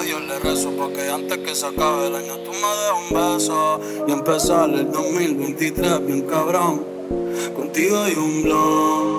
a Dios le rezo porque antes que se acabe el año tú me des un beso y empezar el 2023 bien cabrón. Contigo hay un blog.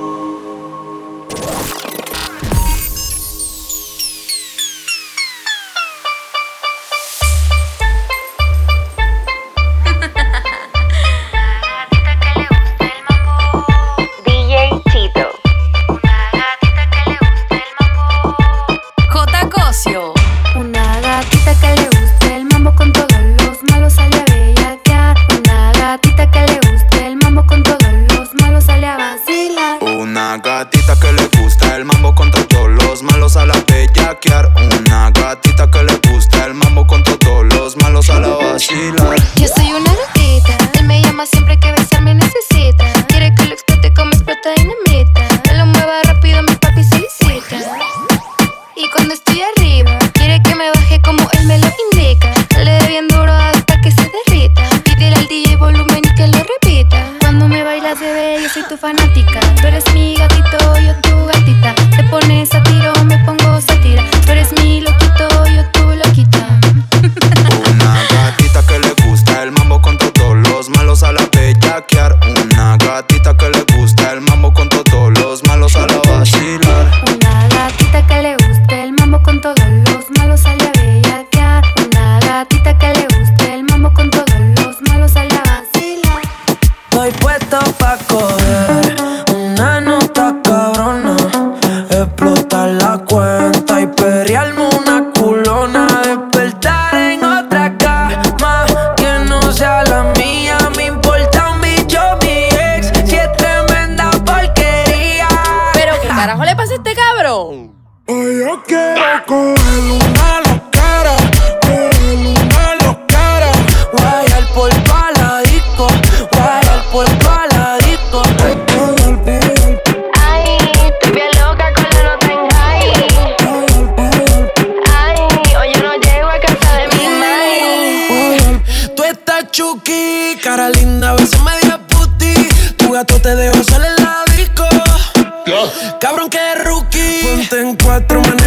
cuatro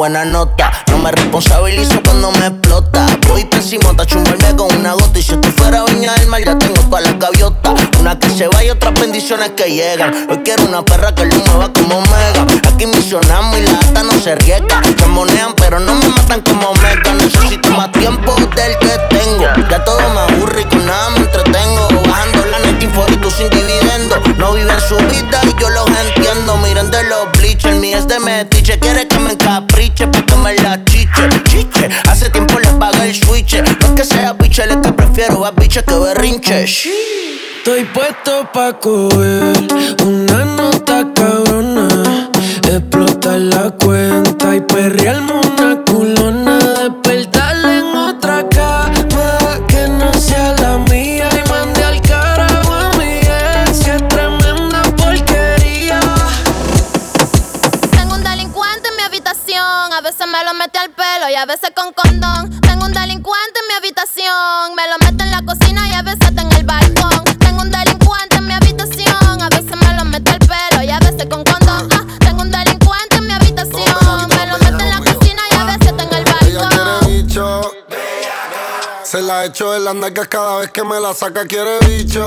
buena nota. No me responsabilizo cuando me explota. Voy pésimo, chumbarme con una gota. Y si esto fuera viña del mar, ya tengo todas las gaviotas. Una que se va y otras bendiciones que llegan. Hoy quiero una perra que lo mueva como mega. Aquí misionamos y la ata no se riega. Se monean, pero no me matan como mega. Necesito más tiempo del que tengo. Ya todo me aburre y con nada me entretengo. Bajando la net y sin dividendo. No viven su vida y yo los entiendo. Miren de los bleachers, mi es de metiche. Quiere que me encapriche pa' me la chiche. Chiche, hace tiempo le pagué el switch. No es que sea biche, es que prefiero a biche que berrinche. Estoy puesto pa' coger una nota cabrona. Explotar la cuenta y perrearme una culona. Y a veces con condón. Tengo un delincuente en mi habitación. Me lo mete en la cocina y a veces en el balcón. Tengo un delincuente en mi habitación. A veces me lo mete al pelo y a veces con condón. Ah, tengo un delincuente en mi habitación. Me lo mete en la cocina y a veces en el balcón. quiere bicho. Se la echo en las nalgas cada vez que me la saca, quiere bicho.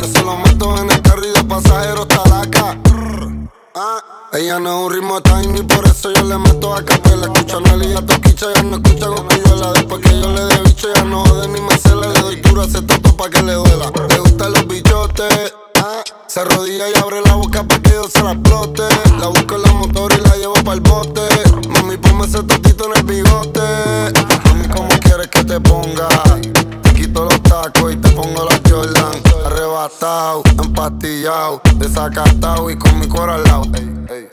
Yo se lo meto en el carril de pasajeros, talaca. Ah, ella no es un ritmo tiny, por eso yo le meto a capela. Escucha a y a Toquicha, ya no escucha con la Después que yo le dé bicho, ya no jode ni me cela. Le doy duro, hace todo pa' que le duela. Le gustan los bichotes. Ah, se arrodilla y abre la boca para que yo se la explote. La busco en la motor y la llevo para el bote. Mami, ponme ese totito en el bigote. Mami, ¿cómo quieres que te ponga? Quito los tacos y te pongo la Jordan. Arrebatado, empastillado, desacatado y con mi corazón al lado.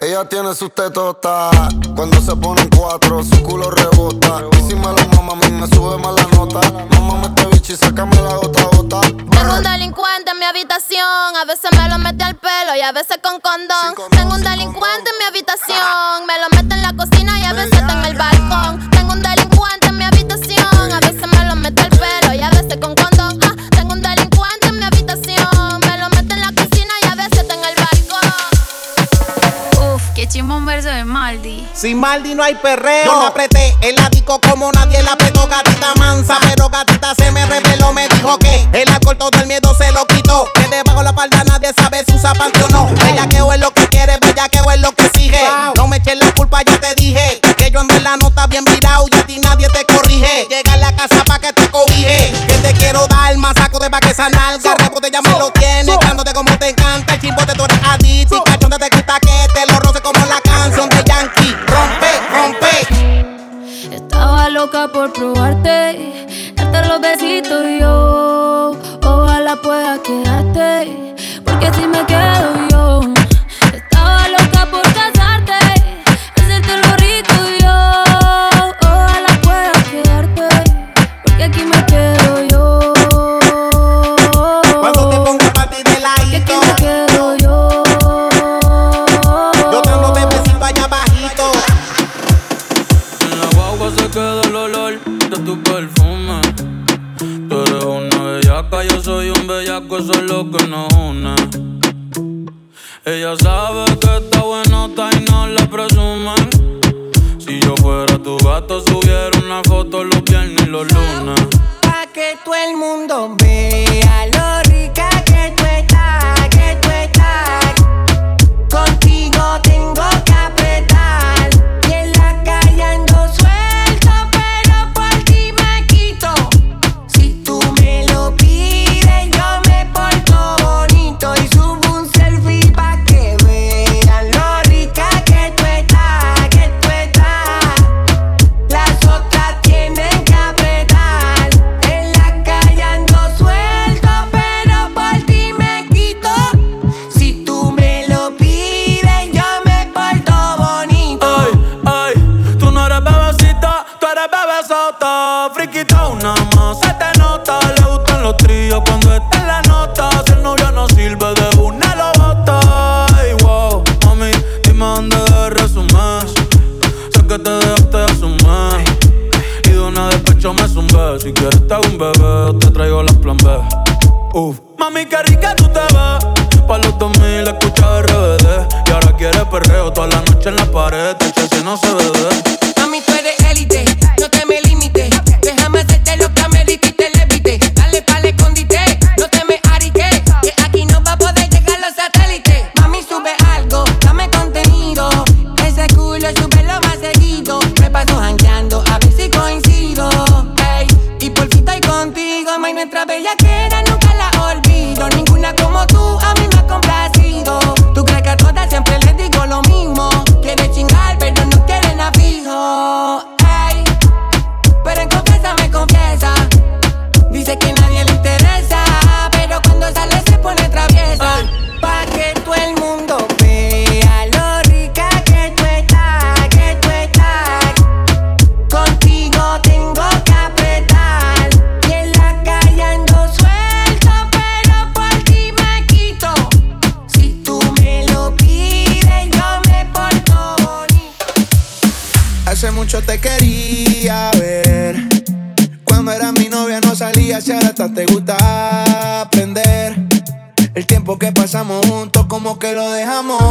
Ella tiene sus tetotas cuando se ponen cuatro, su culo rebota. Y si me lo mama, a mí me sube más la nota. Mamá, este bicho y sácame la gota gota. Tengo un delincuente en mi habitación, a veces me lo mete al pelo y a veces con condón. Tengo un delincuente en mi habitación, me lo mete en la cocina y a veces está en el balcón. Tengo un delincuente y a veces con condón. Ah, tengo un delincuente en mi habitación, me lo mete en la cocina y a veces está en el balcón. Uf, qué chimón verso de Maldi. Sin Maldi no hay perreo. Yo la apreté el ático como nadie la apretó, gatita mansa. Pero gatita se me reveló, me dijo que el alcohol todo el miedo se lo quitó. Que debajo la palda nadie sabe si usa panty o no. Ella que es lo que quiere, bella que es lo que exige. No me eches la culpa, ya te dije. Que yo ando en la nota bien virado y a ti nadie te corrige. Llega a la casa quiero dar más saco de pa' que esa nalga. Ya me lo tiene, dándote como te encanta. El chimbote tú eres adicto y cachonde te quita que te lo roce como la canción de Yankee. Rompe, rompe. Estaba loca por probarte, que lo dejamos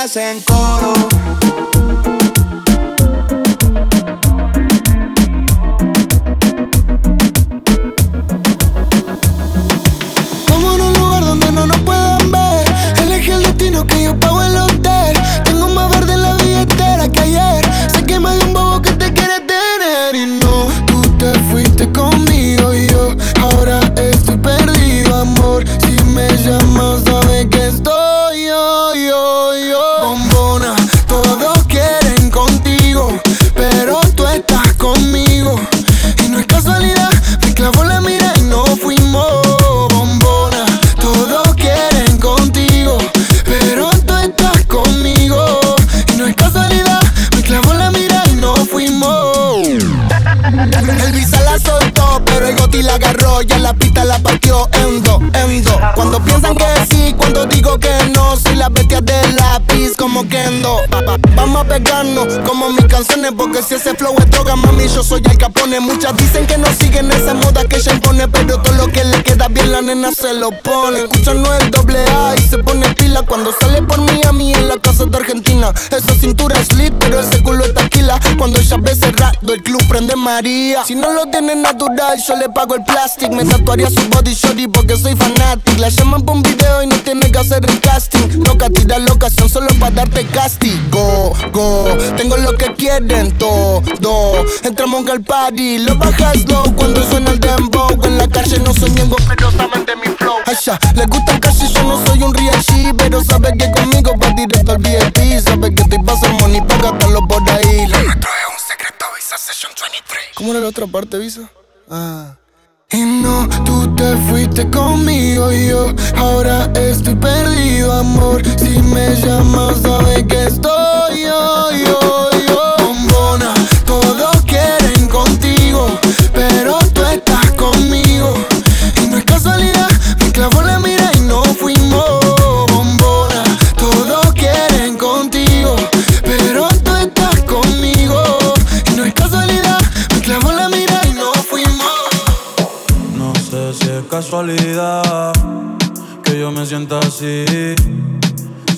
hacen coro. como mis canciones. Porque si ese flow es droga, mami, yo soy Al Capone. Muchas dicen que no siguen esa moda que ella impone. Pero todo lo que le queda bien, la nena se lo pone. Escuchando el doble A y se pone pila cuando sale por mí a mí en la casa de Argentina. Esa cintura es lit, pero ese culo es taquila. Cuando ella ve cerrar el club prende María. Si no lo tienes natural, yo le pago el plastic. Me tatuaría su body shorty porque soy fanatic. La llaman por un video y no tiene que hacer el casting. Loca, tira la ocasión solo para darte castigo. Go, tengo lo que quieren todo. Entramos al party, lo bajas low cuando suena el dembow. En la calle no soy ñengo, pero saben de mi flow. Aisha, les gusta casi, yo no soy un real G, pero sabe que conmigo va directo al VIP. Sabe que te pasa money, para gastarlo por ahí. Le ¿Cómo era la otra parte, Visa? Ah. Y no, tú te fuiste conmigo y yo ahora estoy perdido, amor. Si me llamas, sabes que estoy yo, yo.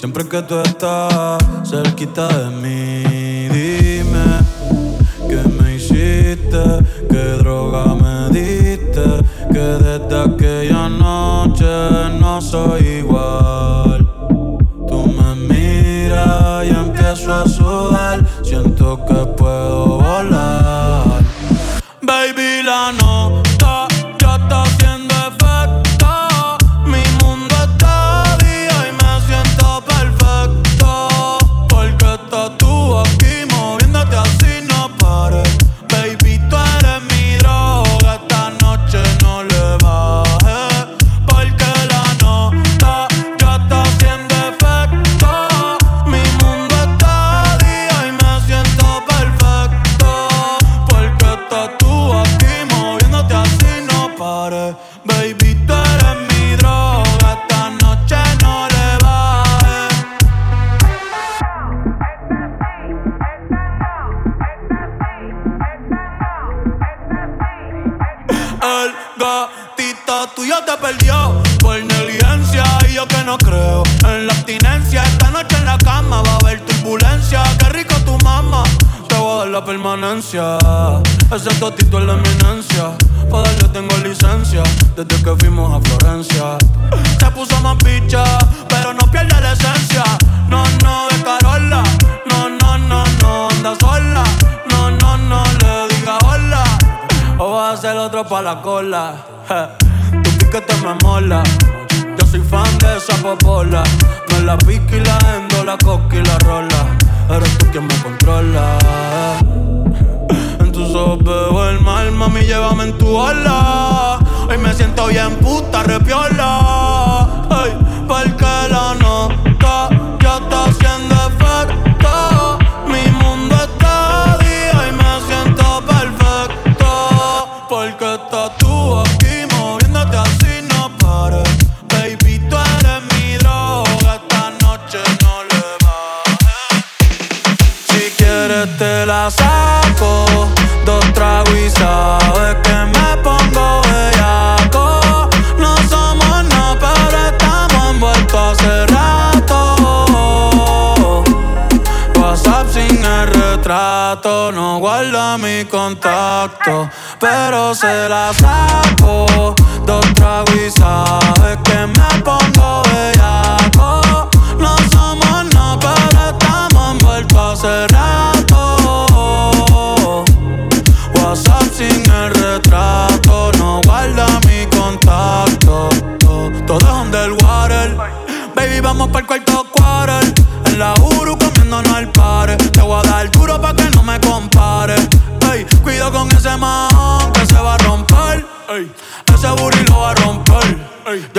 Siempre que tú estás cerquita de mí pero se la saco. Dos tragos y sabes que me pongo bellaco. No somos nada, pero estamos envueltos hace rato. WhatsApp sin el retrato, no guarda mi contacto. Todo es underwater. Baby, vamos para el cuarto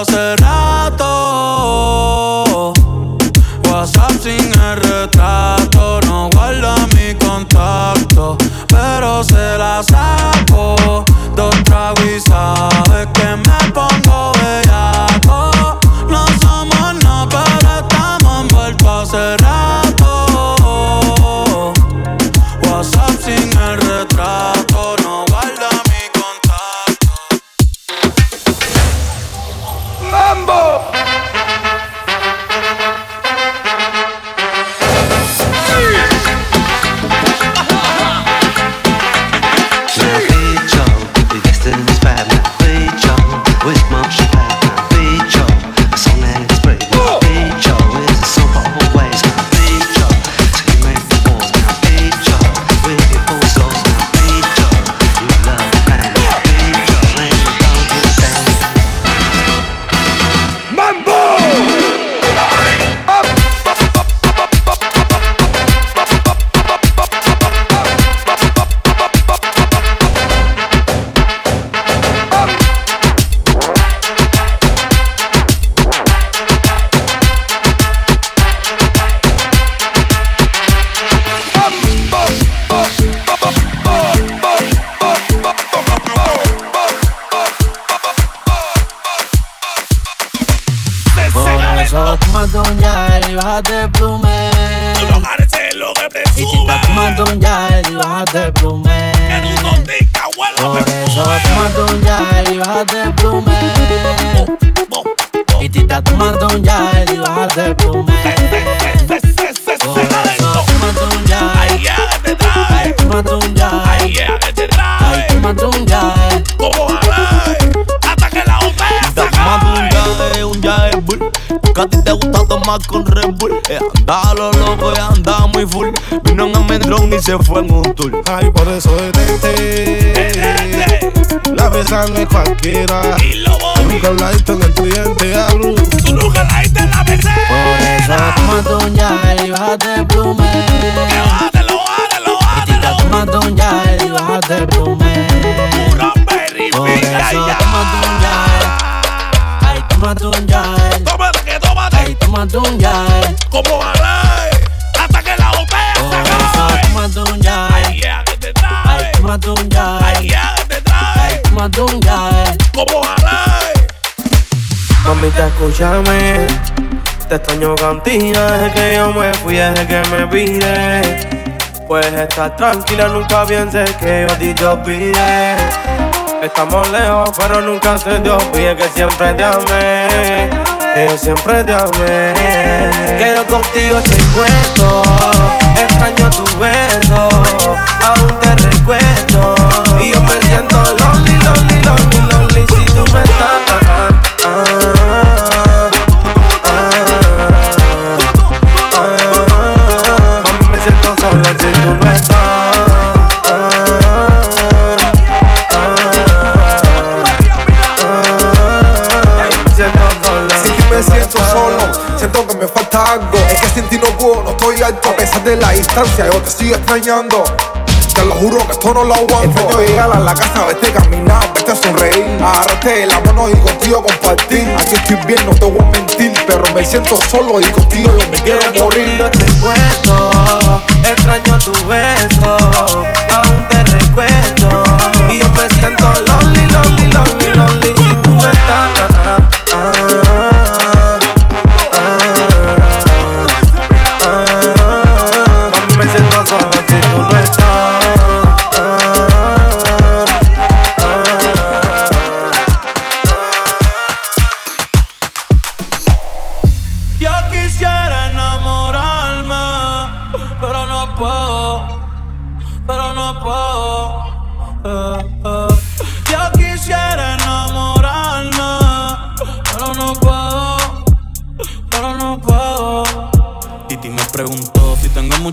hace rato. se fue en extraño contigo desde que yo me fui, desde que me pide. Puedes estar tranquila, nunca pienses que yo a ti te olvidé. Estamos lejos, pero nunca se te olvide que siempre te amé. Que siempre te amé. Que yo contigo estoy puesto. Extraño tu beso, distancia, yo te sigo extrañando. Te lo juro que esto no lo aguanto. Extraño llegar a la casa, verte caminar, verte sonreír. Agarrarte la mano y contigo compartir. Aquí estoy bien, no te voy a mentir. Pero me siento solo y contigo yo me quiero morir. Contigo estoy puesto, extraño tu beso, aún te recuerdo. Y yo me siento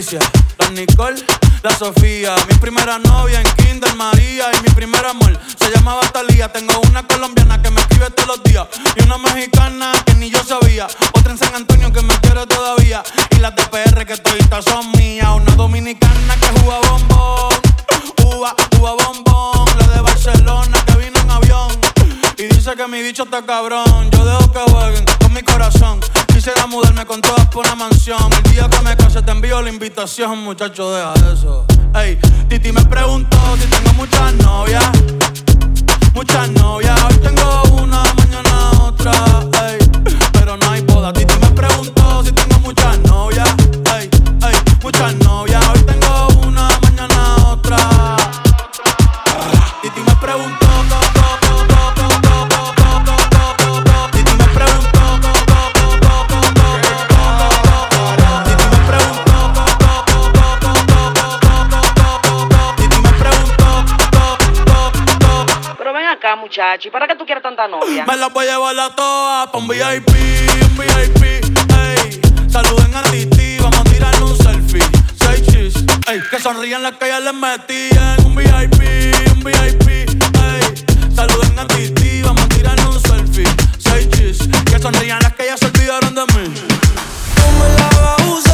Las Nicole, la Sofía. Mi primera novia en Kinder María y mi primer amor se llamaba Talía. Tengo una colombiana que me escribe todos los días y una mexicana que ni yo sabía. Otra en San Antonio que me quiere todavía y las de PR que toditas son mías. Una dominicana que juega bombón, uva, uva bombón. La de Barcelona que vino en avión y dice que mi bicho está cabrón. Yo dejo que jueguen con mi corazón. Quisiera mudarme con todas por una mansión. El día que me case te envío la invitación, muchacho, deja eso. Ey, Titi me preguntó si tengo muchas novias. Muchas novias, hoy tengo una, mañana otra. Ey, pero no hay boda. Titi me preguntó si tengo muchas novias. Ey, ey, muchas novias, acá, muchacho, ¿y para qué tú quieres tanta novia? Me la voy a llevar a todas pa' un VIP, un VIP, ey. Saluden a Titi, vamos a tirarle un selfie. Seis chis, ey. Que sonrían las que ya les metí en un VIP, un VIP, ey. Saluden a Titi, vamos a tirarle un selfie. Seis chis, que sonrían las que ya se olvidaron de mí. No me la va a usar.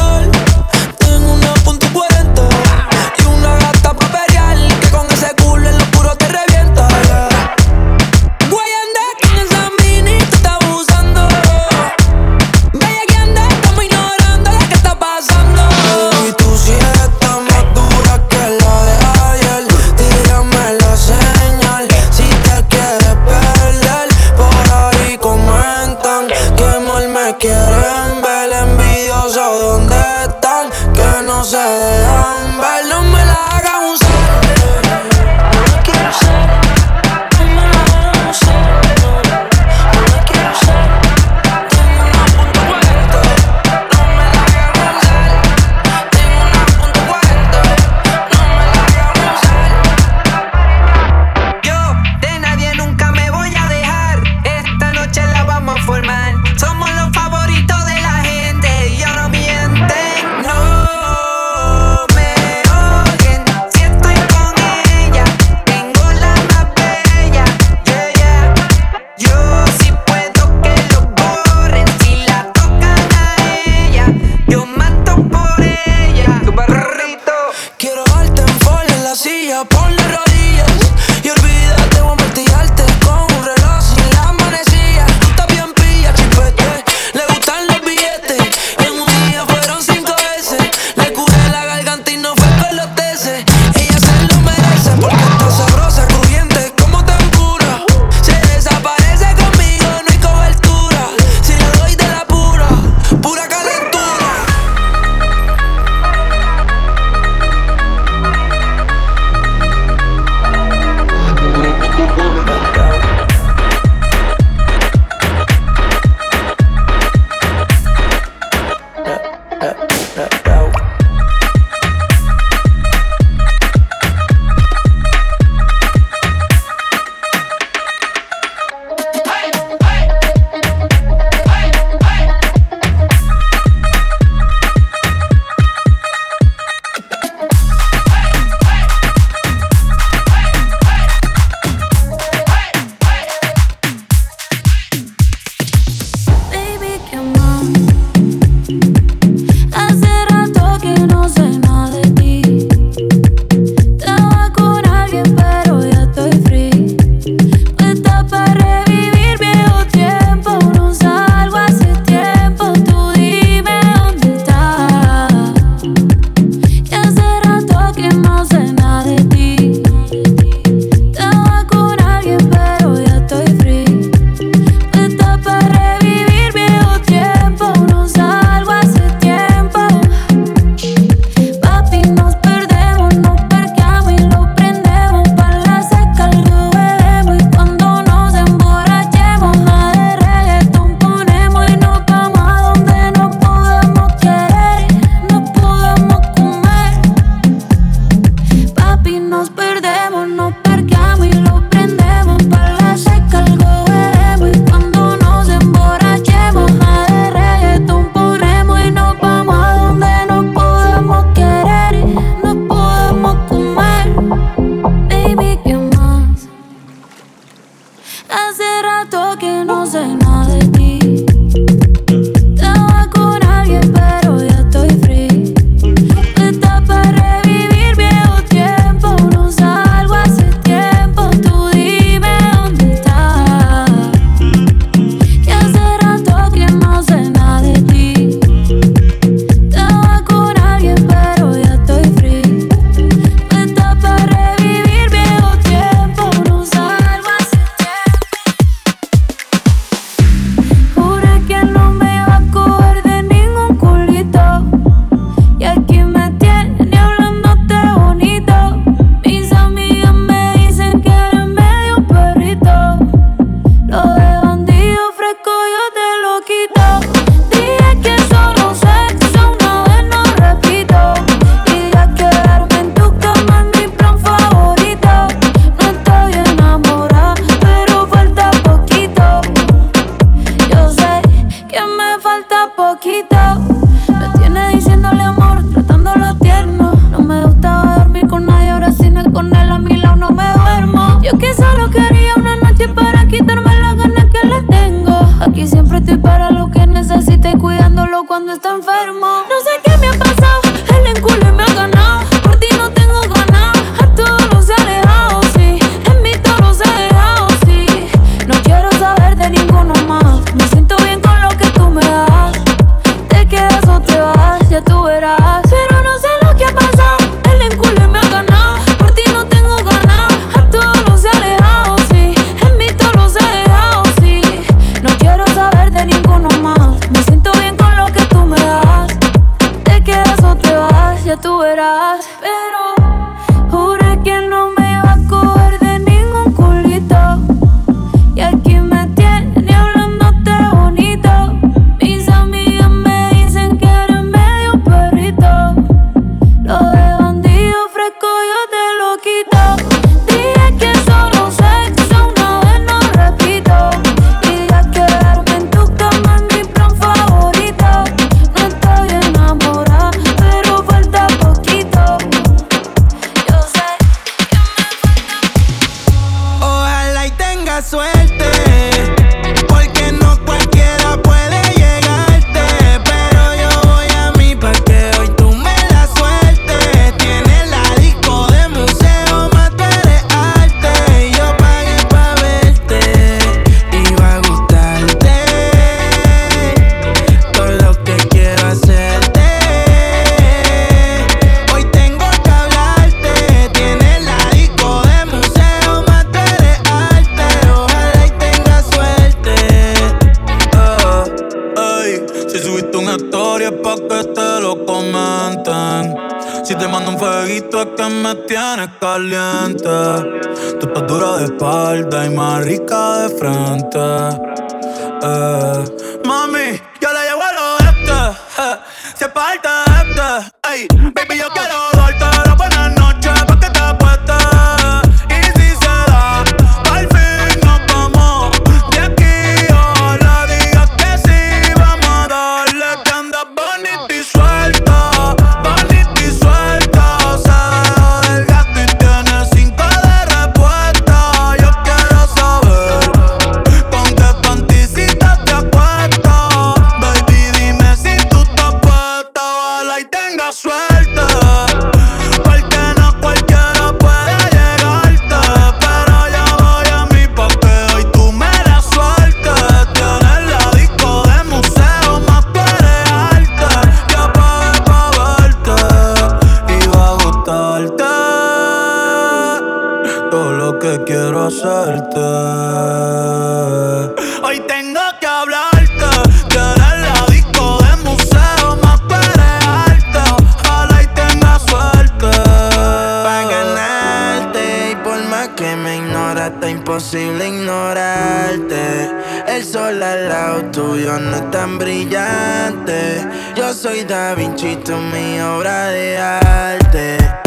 imposible ignorarte. El sol al lado tuyo no es tan brillante. Yo soy Da Vinci, tú mi obra de arte.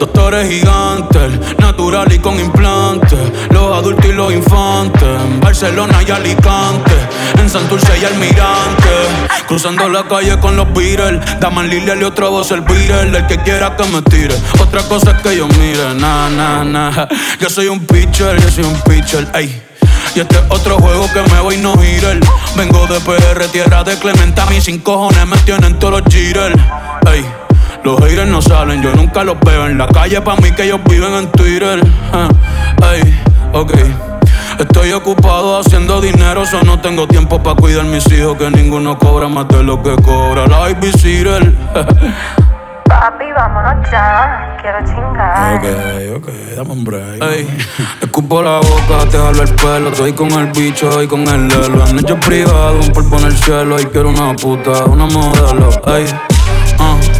Doctores gigantes, natural y con implantes. Los adultos y los infantes. En Barcelona y Alicante. En Santurce y Almirante. Cruzando la calle con los Beatles. Daman Lilia y otro voz el Beatle. El que quiera que me tire. Otra cosa es que yo mire. Na, na, na. Yo soy un pitcher, yo soy un pitcher. Ey. Y este es otro juego que me voy no girar. Vengo de PR, tierra de Clementa. Mis cinco cojones me tienen todos los jitters. Ey. Los haters no salen, yo nunca los veo en la calle. Pa' mí que ellos viven en Twitter. Ey, ok. Estoy ocupado haciendo dinero, so no tengo tiempo para cuidar mis hijos. Que ninguno cobra más de lo que cobra la Ivy Papi, vámonos ya, quiero chingar. Ok, ok, dame un break. Ey, escupo la boca, te jalo el pelo. Estoy con el bicho y con el lelo. En hecho privado, un polvo en el cielo. Y quiero una puta, una modelo. Ey, uh.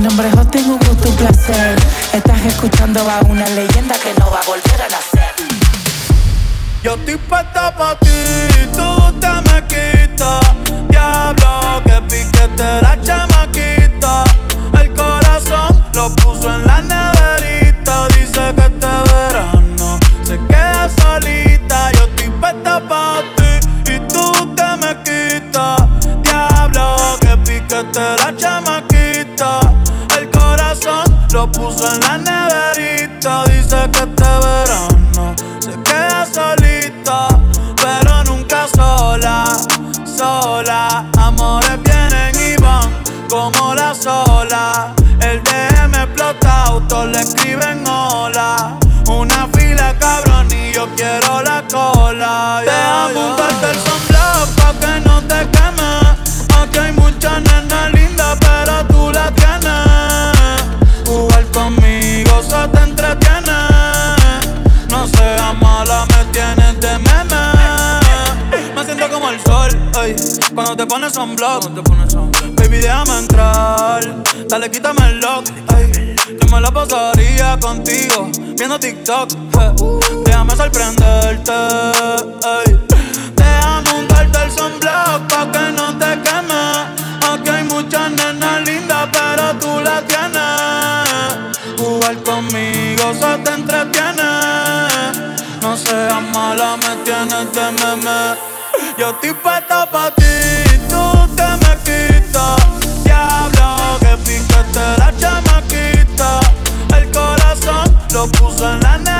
Nombre es Justin, un gusto, un placer. Estás escuchando a una leyenda que no va a volver a nacer. Yo estoy puesta pa' ti, tú te me quitas. Diablo, que piquete la chamaquita. El corazón lo puso en la neverita. Dice que este verano se queda solita. Lo puso en la neverita. Dice que este verano se queda solita, pero nunca sola, sola. Amores vienen y van como la sola. El DM explota, autos le escriben hola. Una fila cabrón y yo quiero la cola. Déjame montarte el sunblock pa' que no te No seas mala, me tienes de meme. Me siento como el sol, ey, cuando te pones un blog. Baby, déjame entrar, dale, quítame el lock, ey. Yo me la pasaría contigo, viendo TikTok, Déjame sorprenderte, ey. Déjame untarte el sunblock pa' que no te queme. Aquí hay muchas nenas lindas, pero tú la tienes. Jugar conmigo se te entretiene. No seas mala, me tienes de meme. Yo estoy puesta pa' ti, tú te me quitas. Diablo, que piquete la chamaquita. El corazón lo puso en la neverita.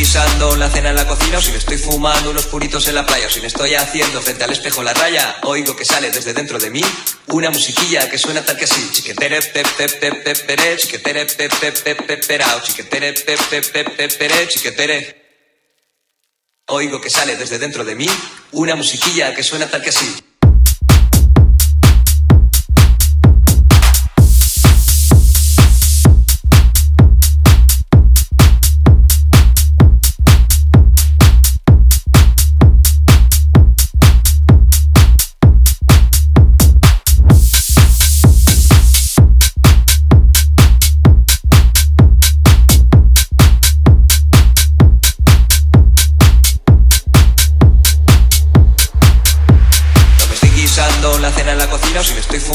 guisando la cena en la cocina o si me estoy fumando unos puritos en la playa o si me estoy haciendo frente al espejo la raya, oigo que sale desde dentro de mí una musiquilla que suena tal que así. Chiquetere, pep, pep, pep, pep, pere, chiquetere, pep, pep, pep, pep, perao, chiquetere, pep, pep, pep, pep, pere, chiquetere. Oigo que sale desde dentro de mí una musiquilla que suena tal que así.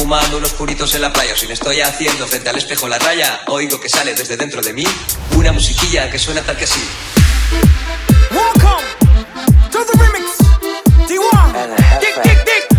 fumando unos puritos en la playa o si me estoy haciendo frente al espejo la raya, oigo que sale desde dentro de mí una musiquilla que suena tal que así. Welcome to the remix. D1.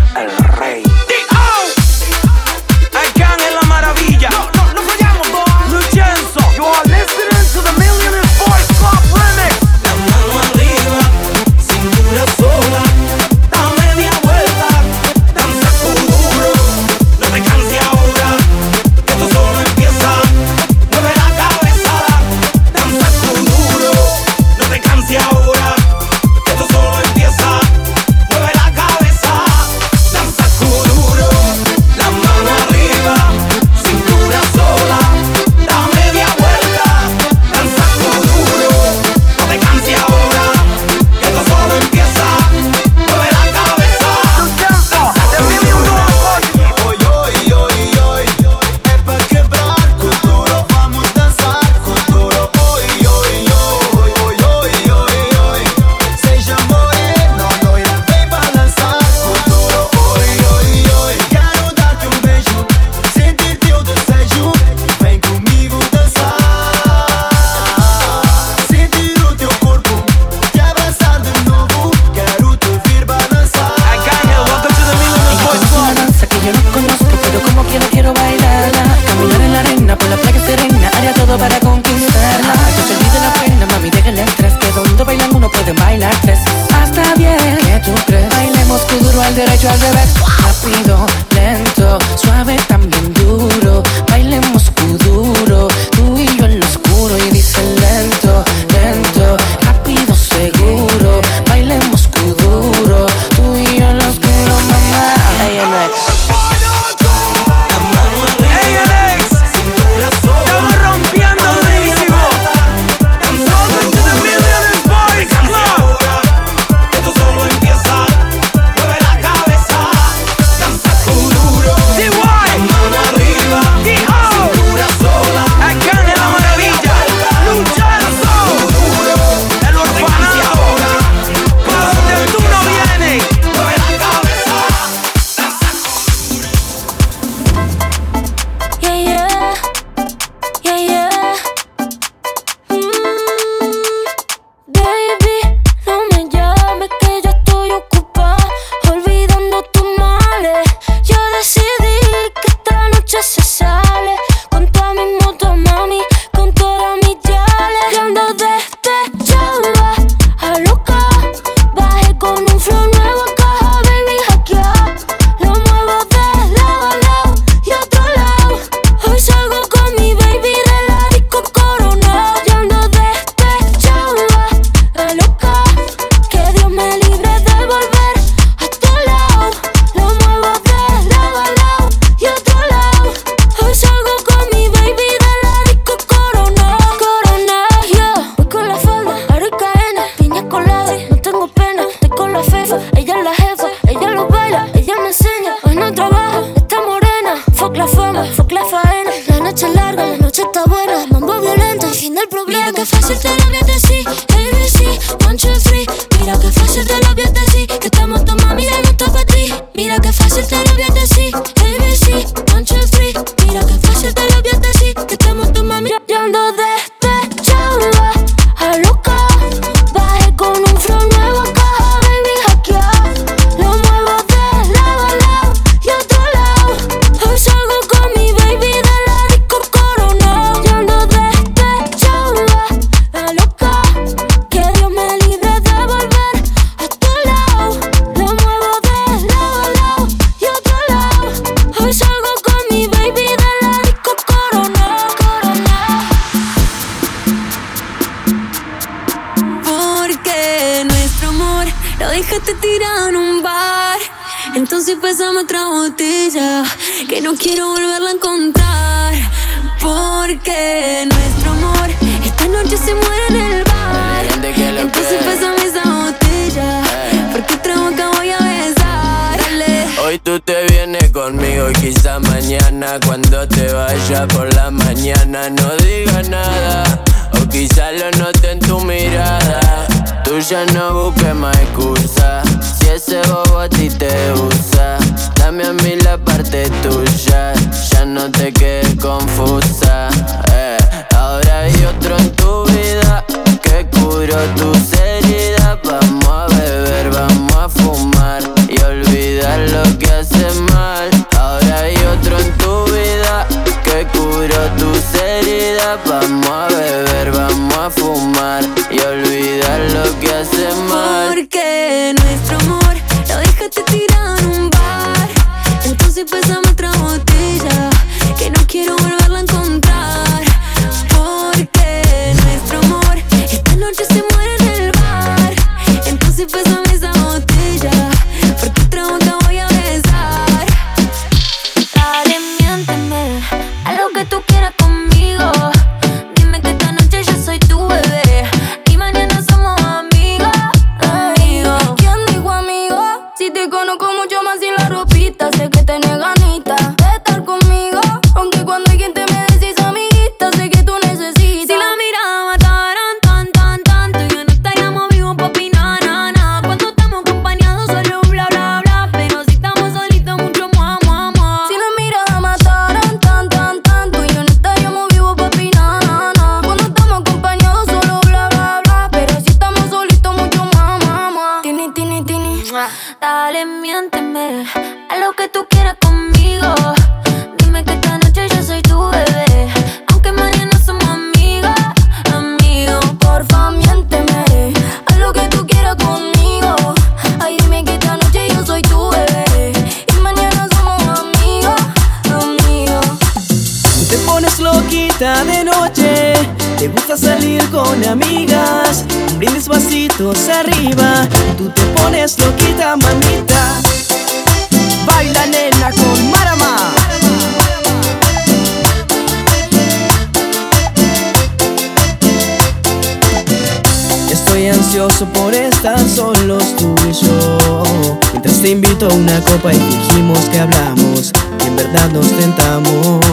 faltó una copa y fingimos que hablamos y en verdad nos tentamos.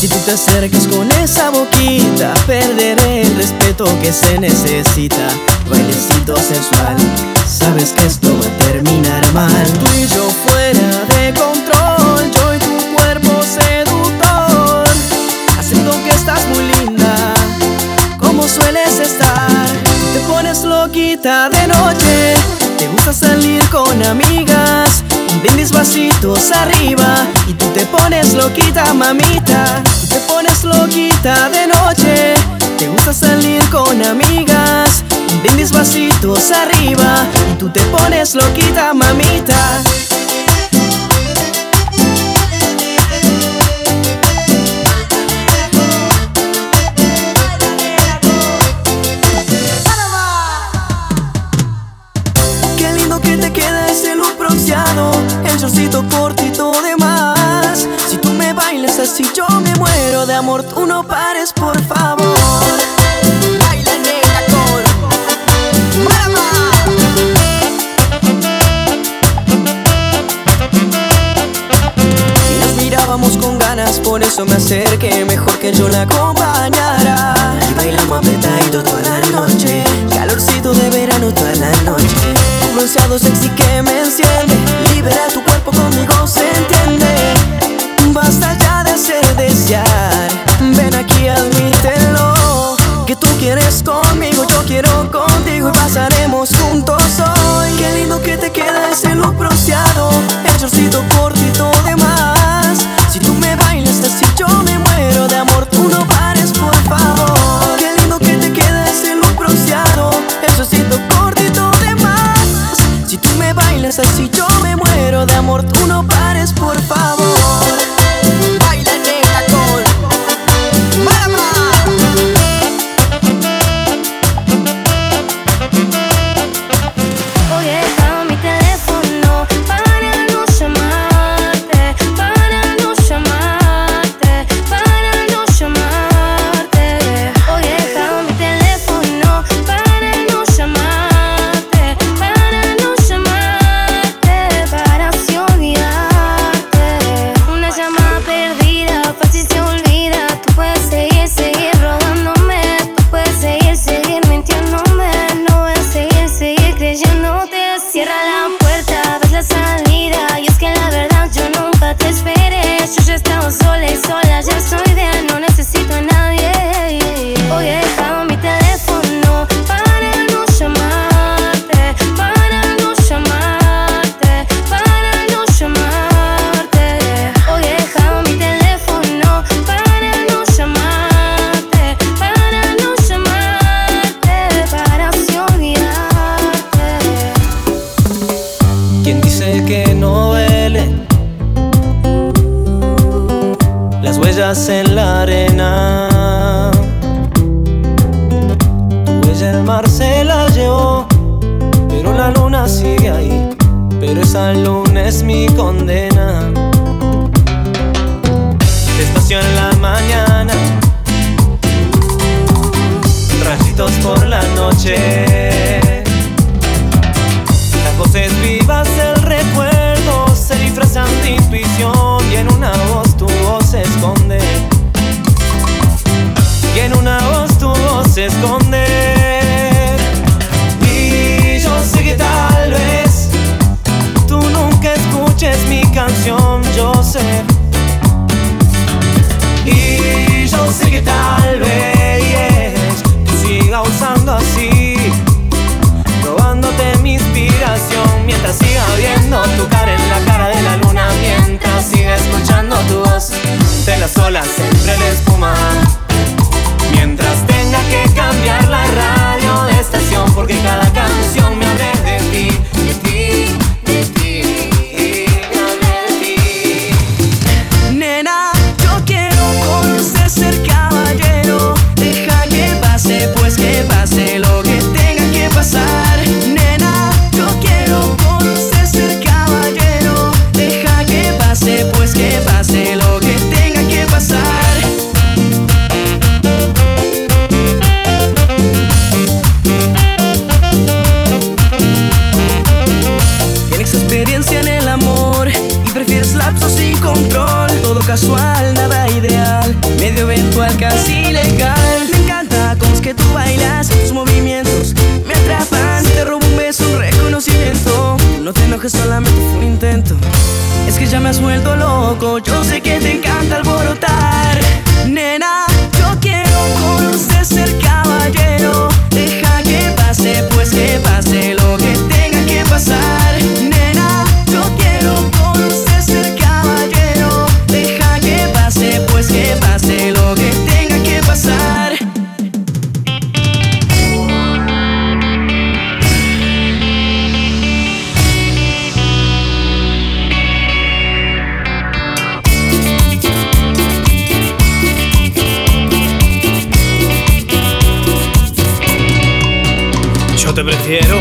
Si tú te acercas con esa boquita, perderé el respeto que se necesita. Bailecito sensual, sabes que esto va a terminar mal. pasitos arriba y tú te pones loquita, mamita. Tú te pones loquita de noche. Te gusta salir con amigas. Un brindis pasitos arriba y tú te pones loquita, mamita. trocito cortito de más. Si tú me bailas así, yo me muero de amor. Tú no pares, por favor. Y nos mirábamos con ganas Por eso me acerqué, mejor que yo la acompañara Y bailamos apretadito toda la noche Calorcito de verano toda la noche Un bronceado sexy que me enciende Libera tu se entiende. Basta ya de hacer desear. Ven aquí, admítelo. Que tú quieres conmigo, yo quiero contigo y pasaremos juntos hoy. Qué lindo que te queda ese look bronceado, el chorcito cortito de más. Si tú me bailas así, yo me muero de amor. Tú no pares, por favor. Qué lindo que te queda ese look bronceado, el chorcito cortito de más. Si tú me bailas así, yo me muero de amor no pares, por favor. Yo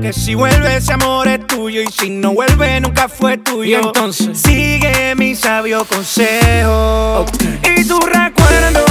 que si vuelve ese amor es tuyo y si no vuelve nunca fue tuyo. Y entonces sigue mi sabio consejo y tu recuerdo.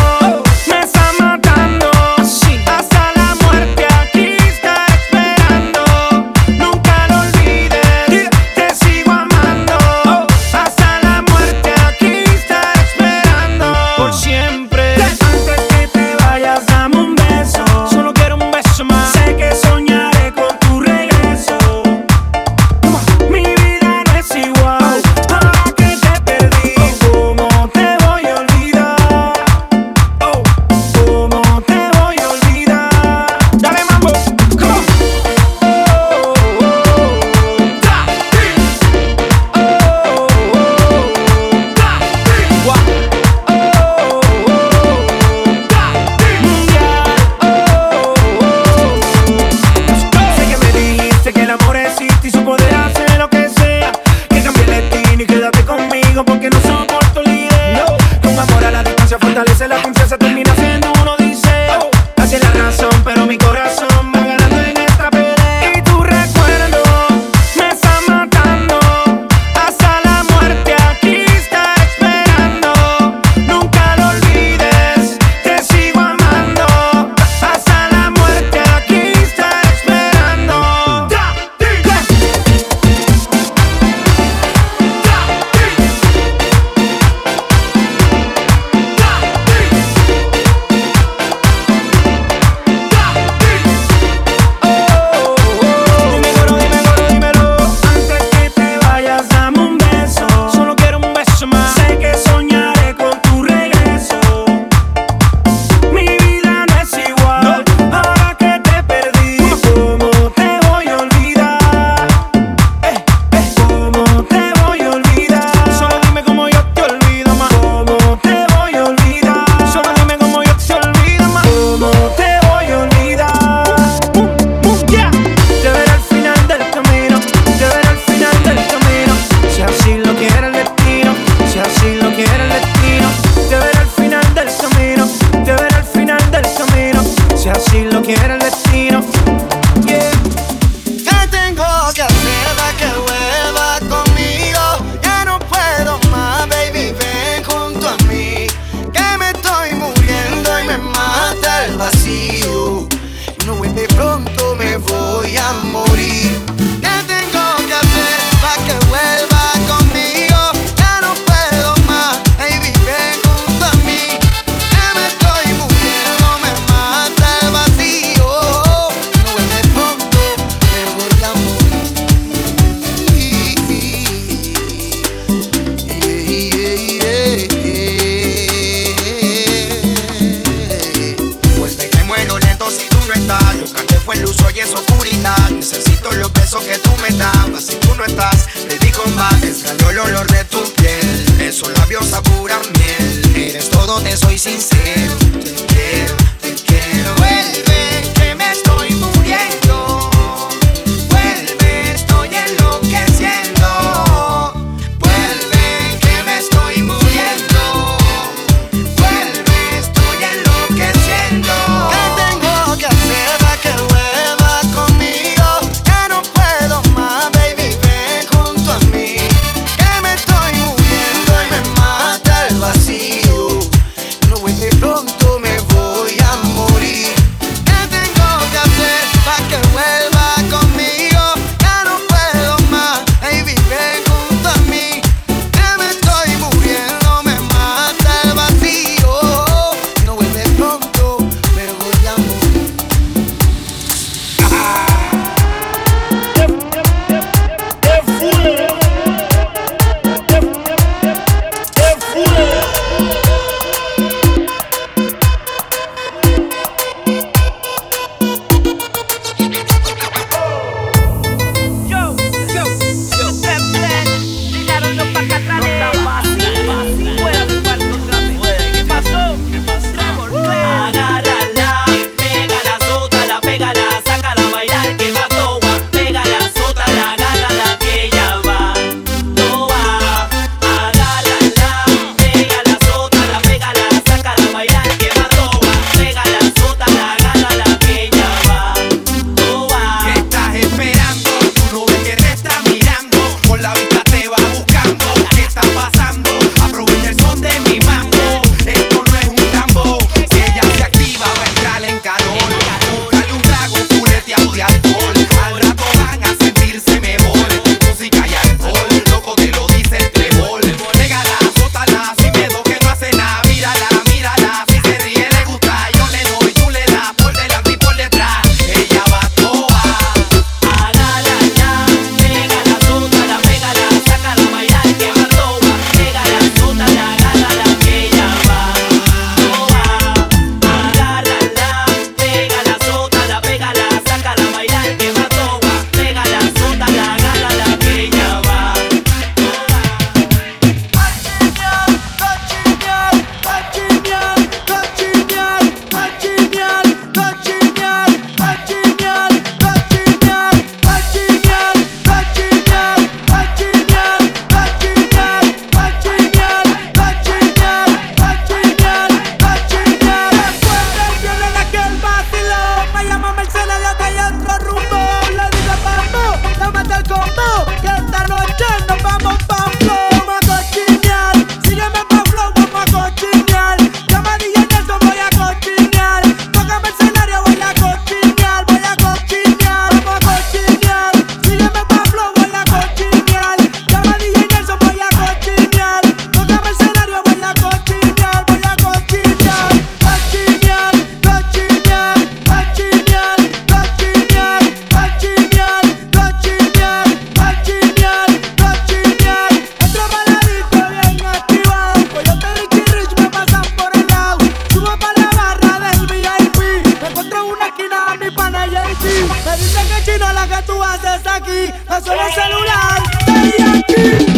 Me dicen que chino la que tú haces aquí, no soy el celular, estoy aquí.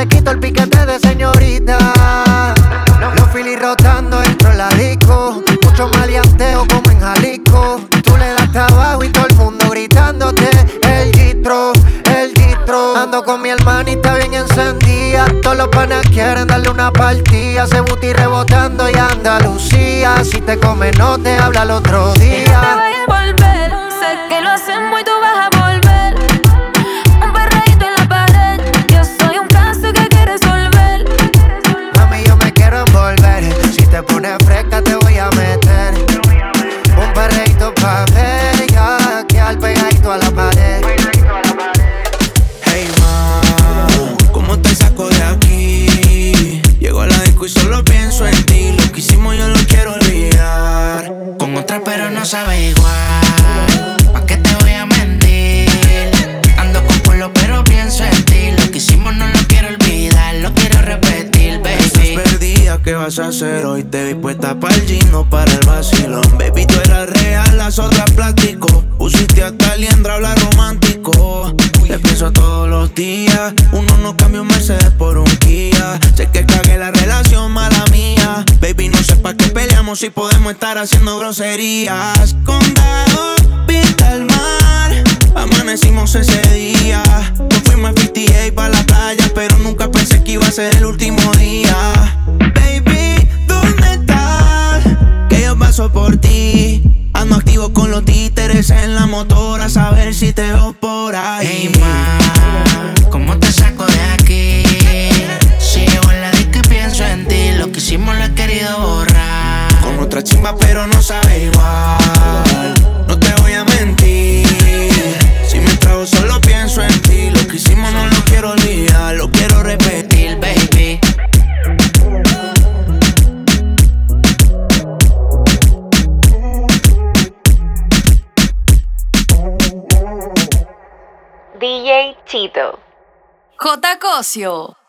Te quito el piquete de señorita. Los filis rotando dentro de la disco. Mucho maleanteo como en Jalisco. Tú le das trabajo y todo el mundo gritándote. El gistro, el gistro. Ando con mi hermanita bien encendida. Todos los panas quieren darle una partida. Se buti rebotando y Andalucía. Si te come, no te habla el otro día. Perdida, ¿qué vas a hacer hoy? Te vi puesta para el gino, para el vacilón. Baby, tú eras real, las otras plástico. Pusiste hasta liendra, habla romántico. Te pienso todos los días. Uno no cambia un Mercedes por un Kia. Sé que cagué la relación, mala mía. Baby, no sé pa' qué peleamos si podemos estar haciendo groserías. Condado, pinta el mar. Amanecimos ese día. Nos fuimos a 58 para la playa, pero nunca pensé que iba a ser el último día. Paso por ti. Ando activo con los títeres en la motora, a saber si te veo por ahí. Hey ma, ¿cómo te saco de aquí? Si llego en la y pienso en ti, lo que hicimos lo he querido borrar. Con otra chimba, pero no sabe igual. No te voy a mentir. Si me trago, solo pienso en ti. Lo que hicimos no lo quiero olvidar, lo quiero repetir, baby. DJ Chito. J. Cosio.